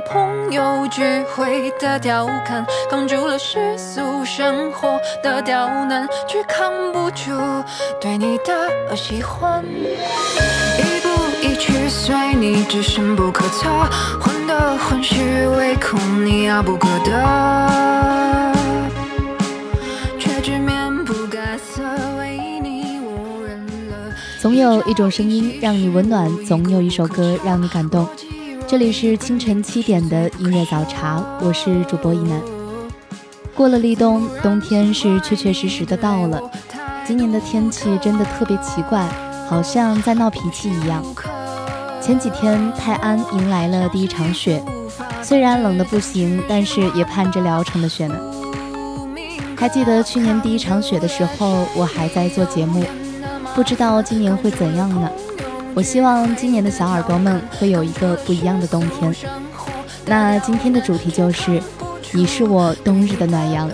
朋友聚会的调侃，扛住了世俗生活的刁难，却扛不住对你的喜欢。一步一趋随你，只深不可测，患得患失，唯恐你遥不可得。总有一种声音让你温暖，总有一首歌让你感动。这里是清晨七点的音乐早茶，我是主播一楠。过了立冬，冬天是确确实实的到了。今年的天气真的特别奇怪，好像在闹脾气一样。前几天泰安迎来了第一场雪，虽然冷的不行，但是也盼着聊城的雪呢。还记得去年第一场雪的时候，我还在做节目。不知道今年会怎样呢？我希望今年的小耳朵们会有一个不一样的冬天。那今天的主题就是你是我冬日的暖阳，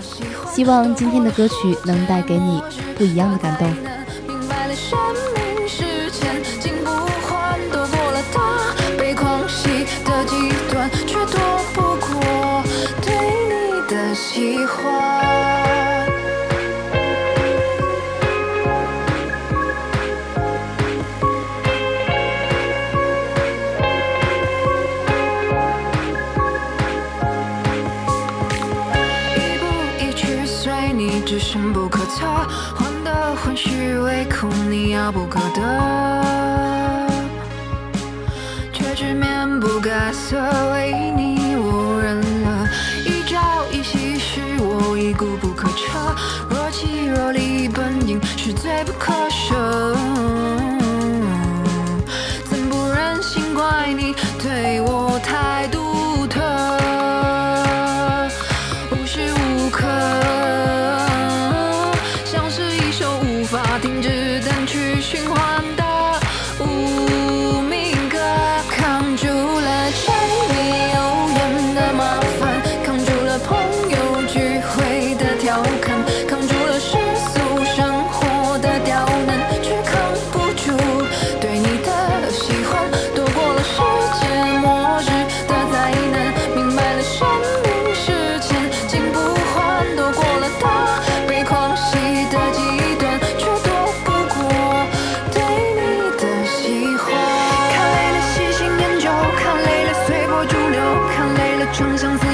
希望今天的歌曲能带给你不一样的感动。遥不可得。却只面不改色，为你我认了。一朝一夕，是我已固不可彻。若即若离，本应是最不可装相。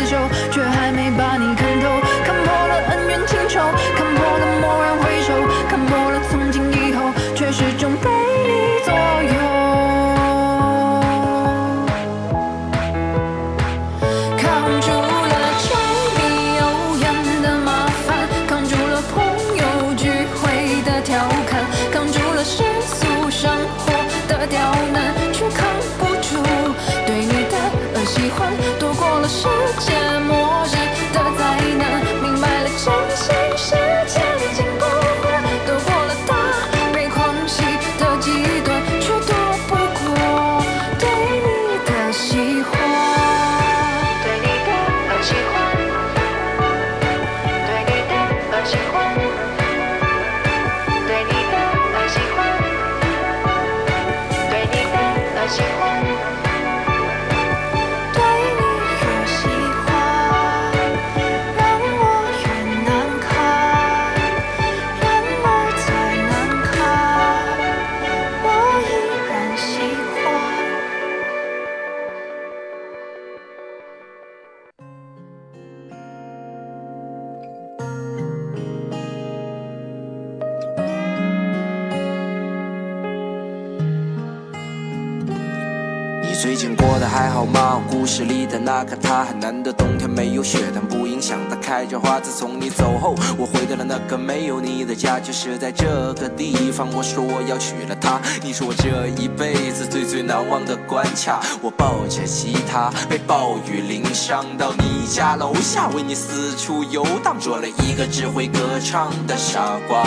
故事里的那个他，很难得冬天没有雪，但不影响他开着花。自从你走后，我回到了那个没有你的家，就是在这个地方。我说我要娶了她，你是我这一辈子最最难忘的关卡。我抱着吉他，被暴雨淋伤，到你家楼下，为你四处游荡，做了一个只会歌唱的傻瓜。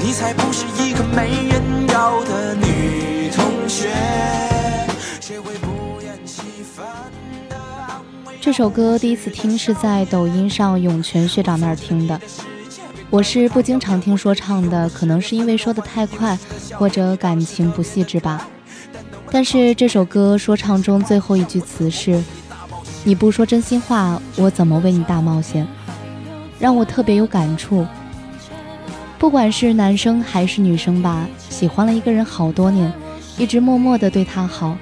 你才不是一个没人要的女同学。这首歌第一次听是在抖音上涌泉学长那儿听的。我是不经常听说唱的，可能是因为说的太快，或者感情不细致吧。但是这首歌说唱中最后一句词是：“你不说真心话，我怎么为你大冒险？”让我特别有感触。不管是男生还是女生吧，喜欢了一个人好多年，一直默默的对他好。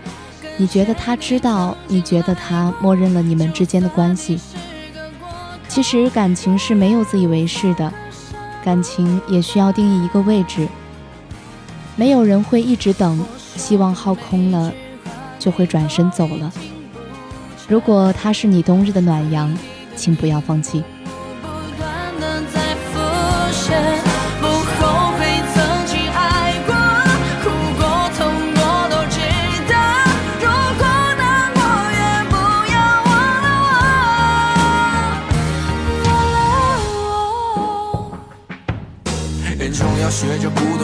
你觉得他知道？你觉得他默认了你们之间的关系？其实感情是没有自以为是的，感情也需要定义一个位置。没有人会一直等，希望耗空了，就会转身走了。如果他是你冬日的暖阳，请不要放弃。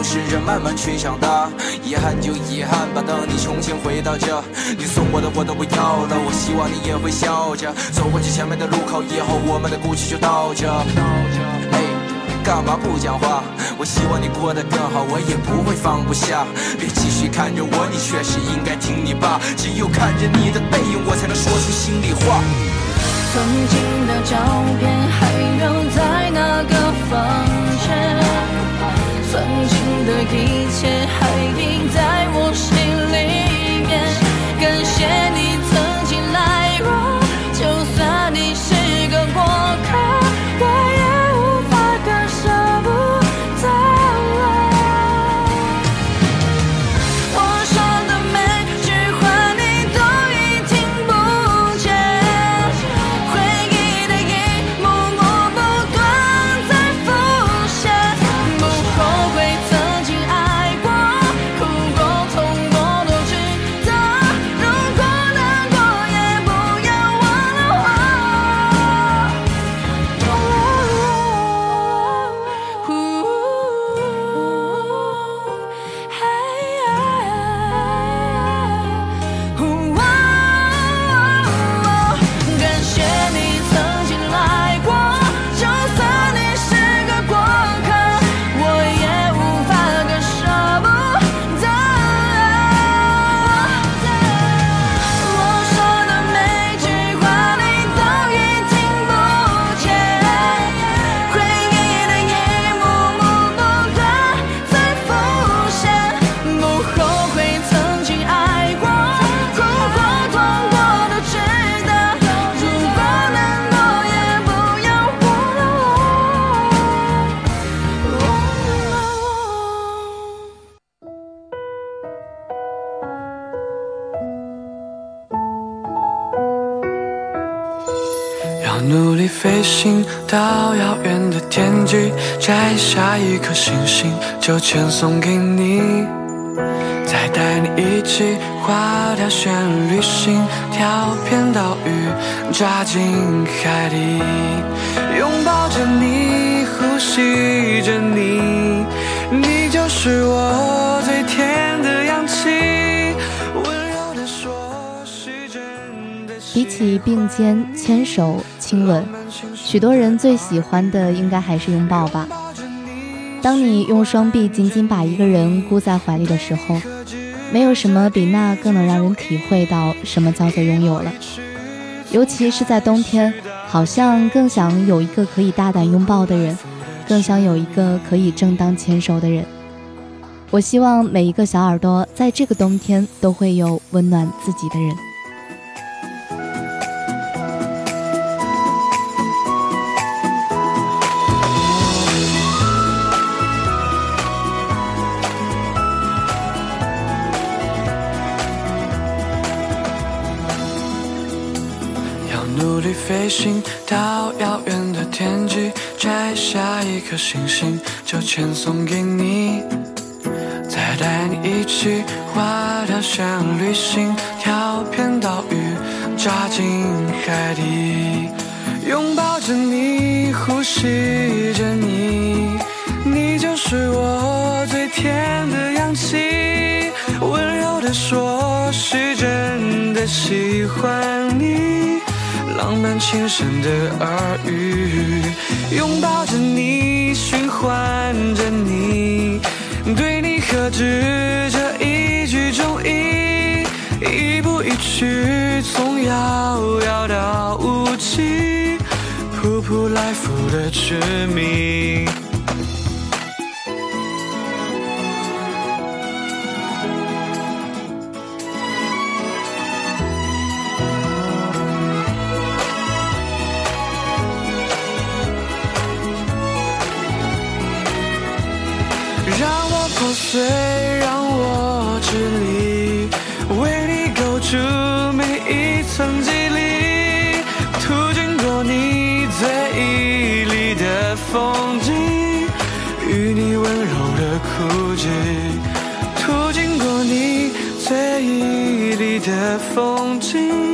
试着慢慢去长大。遗憾就遗憾吧，等你重新回到这，你送我的我都不要了。我希望你也会笑着走过去前面的路口，以后我们的故事就到这。哎，干嘛不讲话？我希望你过得更好，我也不会放不下。别继续看着我，你确实应该听你爸。只有看着你的背影，我才能说出心里话。曾经的照片还留在那个房间。曾经的一切摘下一颗星星，就全送给你。再带你一起画条线旅行，跳片岛屿，扎进海底，拥抱着你，呼吸着你，你就是我最甜的氧气。温柔的说，是真的。比起并肩牵手亲吻。许多人最喜欢的应该还是拥抱吧。当你用双臂紧紧把一个人箍在怀里的时候，没有什么比那更能让人体会到什么叫做拥有了。尤其是在冬天，好像更想有一个可以大胆拥抱的人，更想有一个可以正当牵手的人。我希望每一个小耳朵在这个冬天都会有温暖自己的人。努力飞行到遥远的天际，摘下一颗星星就签送给你，再带你一起划条线旅行，跳片岛屿，扎进海底，拥抱着你，呼吸着你，你就是我最甜的氧气，温柔的说，是真的喜欢你。浪漫轻声的耳语，拥抱着你，循环着你，对你呵止这一句中意，一步一曲，从遥遥到无期仆仆来复的痴迷。破碎，让我支离，为你构筑每一层肌理，途经过你最绮丽的风景，与你温柔的哭泣，途经过你最绮丽的风景，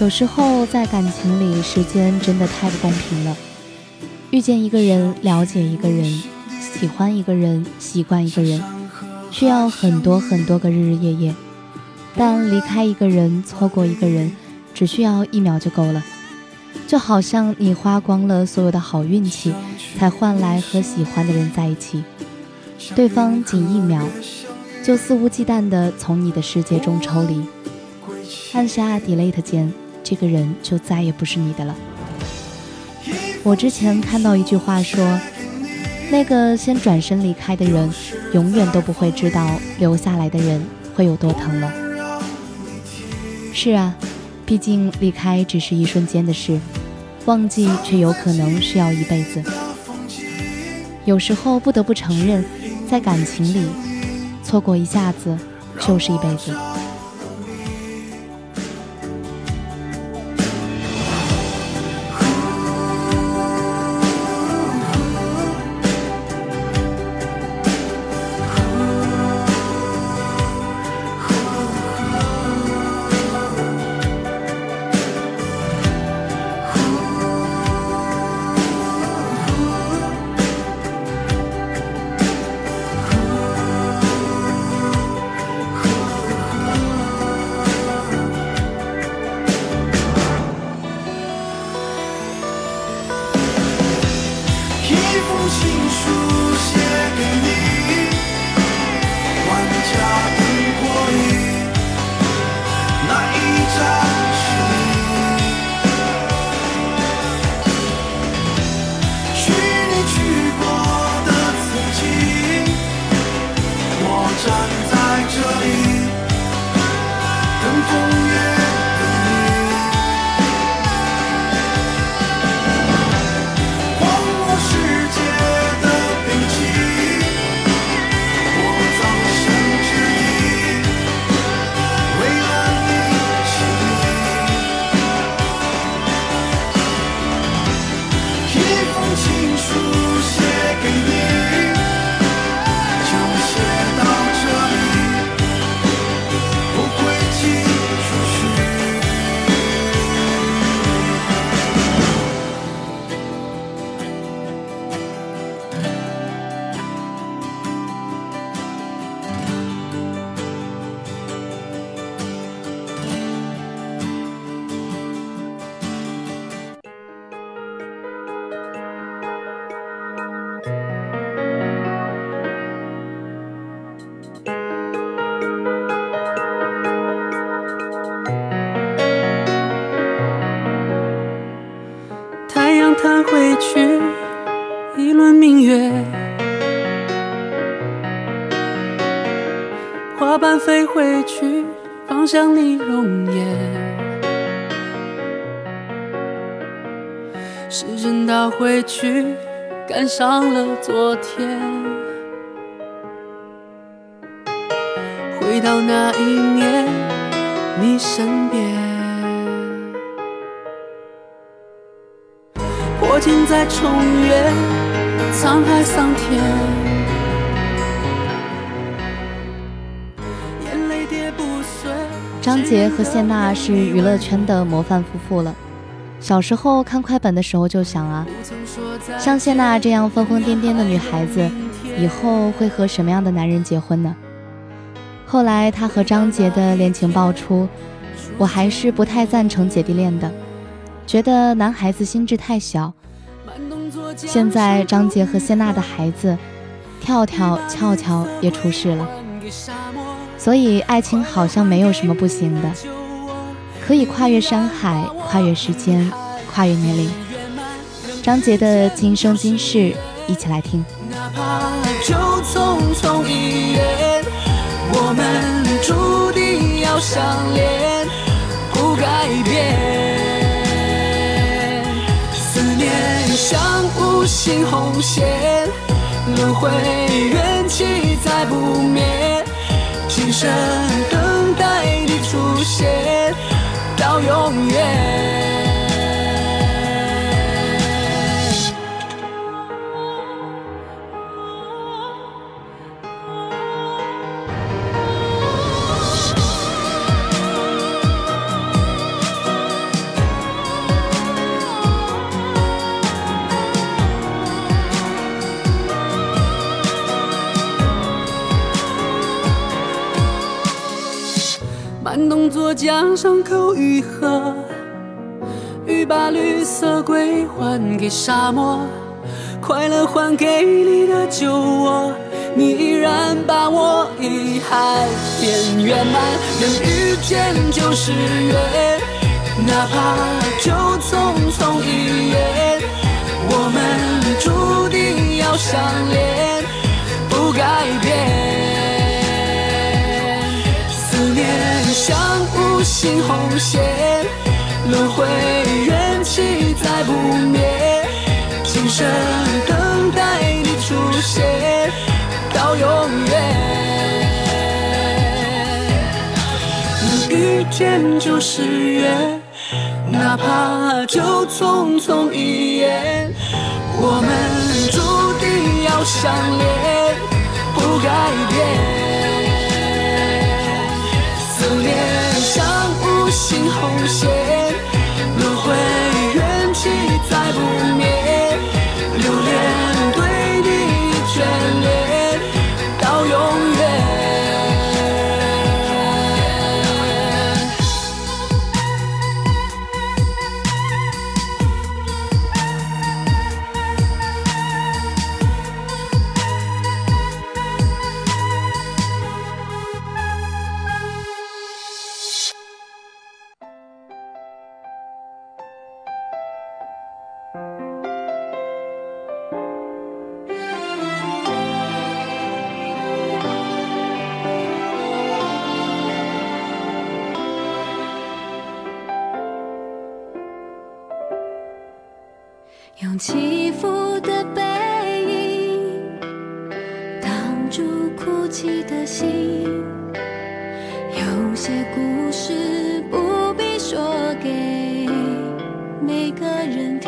有时候在感情里，时间真的太不公平了。遇见一个人，了解一个人，喜欢一个人，习惯一个人，需要很多很多个日日夜夜；但离开一个人，错过一个人，只需要一秒就够了。就好像你花光了所有的好运气，才换来和喜欢的人在一起，对方仅一秒，就肆无忌惮地从你的世界中抽离，按下 delete 键。这个人就再也不是你的了。我之前看到一句话说，那个先转身离开的人，永远都不会知道留下来的人会有多疼了。是啊，毕竟离开只是一瞬间的事，忘记却有可能需要一辈子。有时候不得不承认，在感情里，错过一下子就是一辈子。情书写给你。飞回去，放向你容颜。时针倒回去，赶上了昨天。回到那一年，你身边。破镜再重圆，沧海桑田。张杰和谢娜是娱乐圈的模范夫妇了。小时候看快本的时候就想啊，像谢娜这样疯疯癫癫的女孩子，以后会和什么样的男人结婚呢？后来她和张杰的恋情爆出，我还是不太赞成姐弟恋的，觉得男孩子心智太小。现在张杰和谢娜的孩子，跳跳、俏俏也出世了。所以，爱情好像没有什么不行的，可以跨越山海，跨越时间，跨越年龄。张杰的《今生今世》，一起来听。哪怕就匆匆一眼，我们注定要相恋，不改变。思念像无形红线，轮回缘。生。动作江上口愈合，雨把绿色归还给沙漠，快乐还给你的酒窝，你依然把我遗憾变圆满。能遇见就是缘，哪怕就匆匆一眼，我们注定要相恋，不改变。像无形红线，轮回缘起再不灭。今生等待你出现，到永远。能遇见就是缘，哪怕就匆匆一眼，我们注定要相恋，不改变。红线，每个人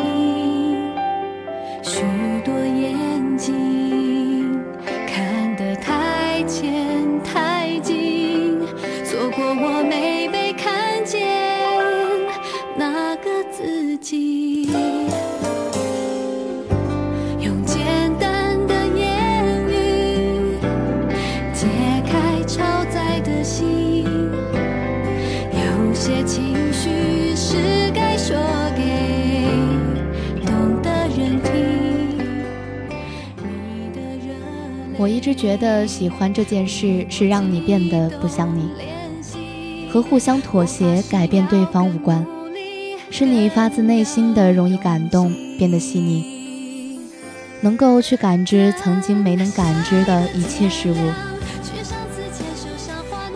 我一直觉得喜欢这件事是让你变得不像你，和互相妥协、改变对方无关，是你发自内心的容易感动，变得细腻，能够去感知曾经没能感知的一切事物。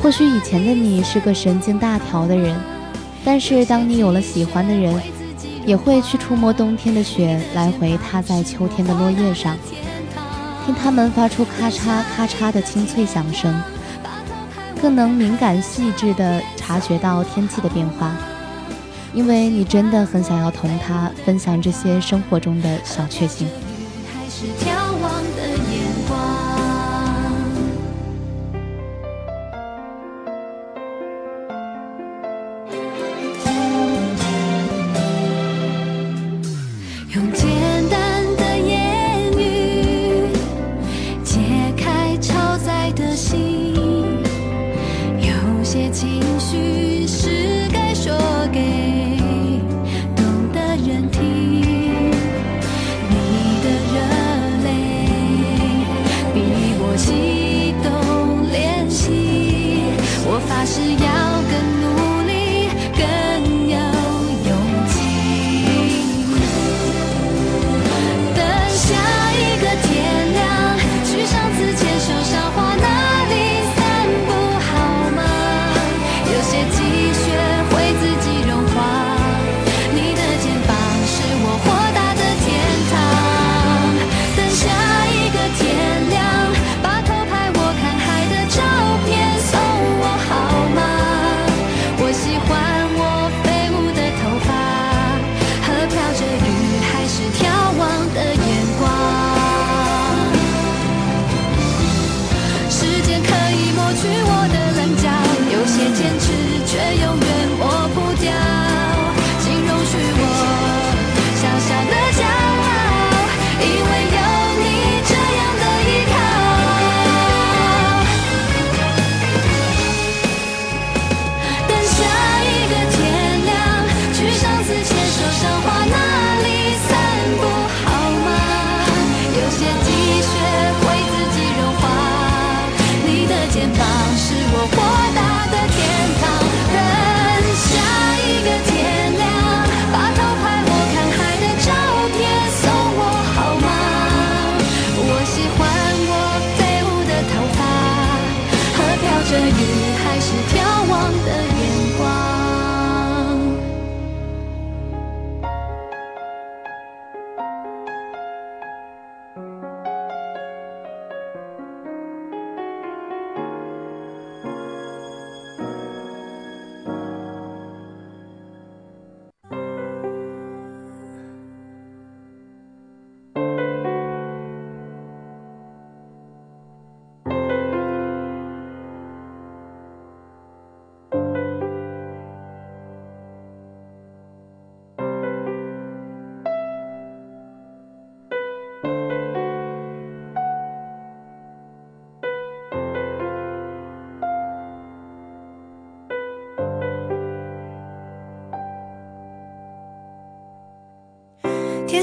或许以前的你是个神经大条的人，但是当你有了喜欢的人，也会去触摸冬天的雪，来回踏在秋天的落叶上，听它们发出咔嚓咔嚓的清脆响声，更能敏感细致地察觉到天气的变化，因为你真的很想要同他分享这些生活中的小确幸。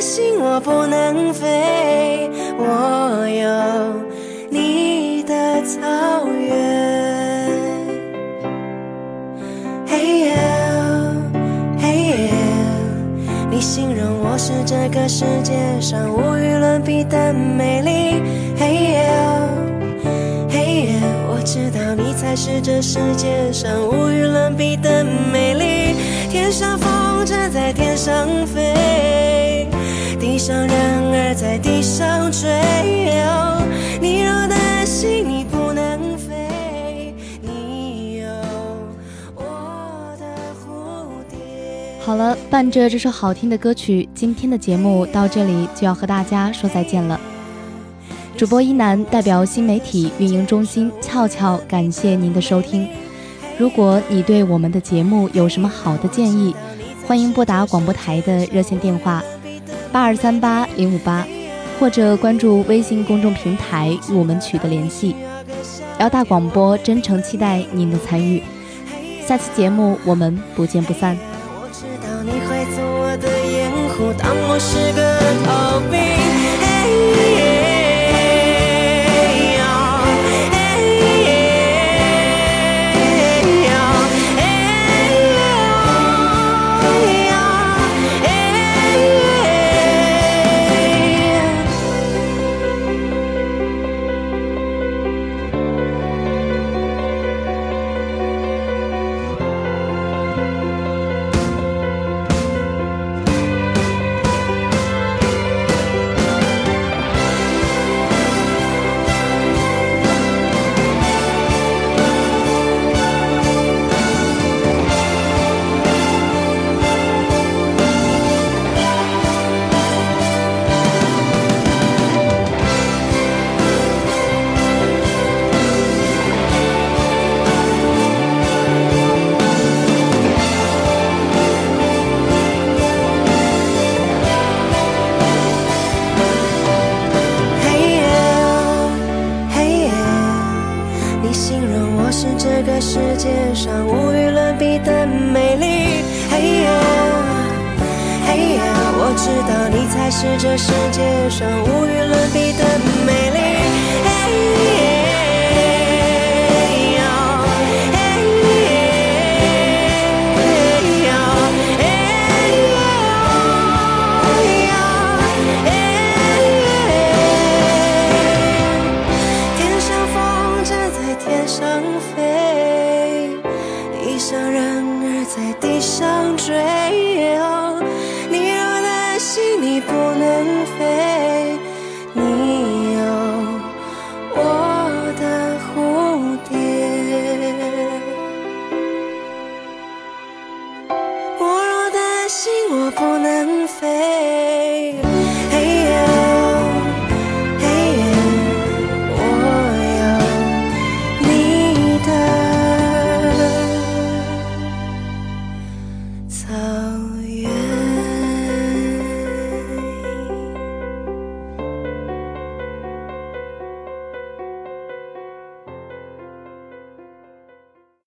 心我不能飞。我有你的草原，嘿耶，嘿耶，你形容我是这个世界上无与伦比的美丽，嘿耶，嘿耶，我知道你才是这世界上无与伦比的美丽。天上风筝在天上飞。地上人儿在地上追，你若担心你不能飞，你有我的蝴蝶。好了，伴着这首好听的歌曲，今天的节目到这里就要和大家说再见了。主播一楠代表新媒体运营中心俏俏，感谢您的收听。如果你对我们的节目有什么好的建议，欢迎拨打广播台的热线电话。八二三八零五八，或者关注微信公众平台与我们取得联系。辽大广播真诚期待您的参与。下期节目我们不见不散。我知道你会做我的掩护，当我是个逃兵。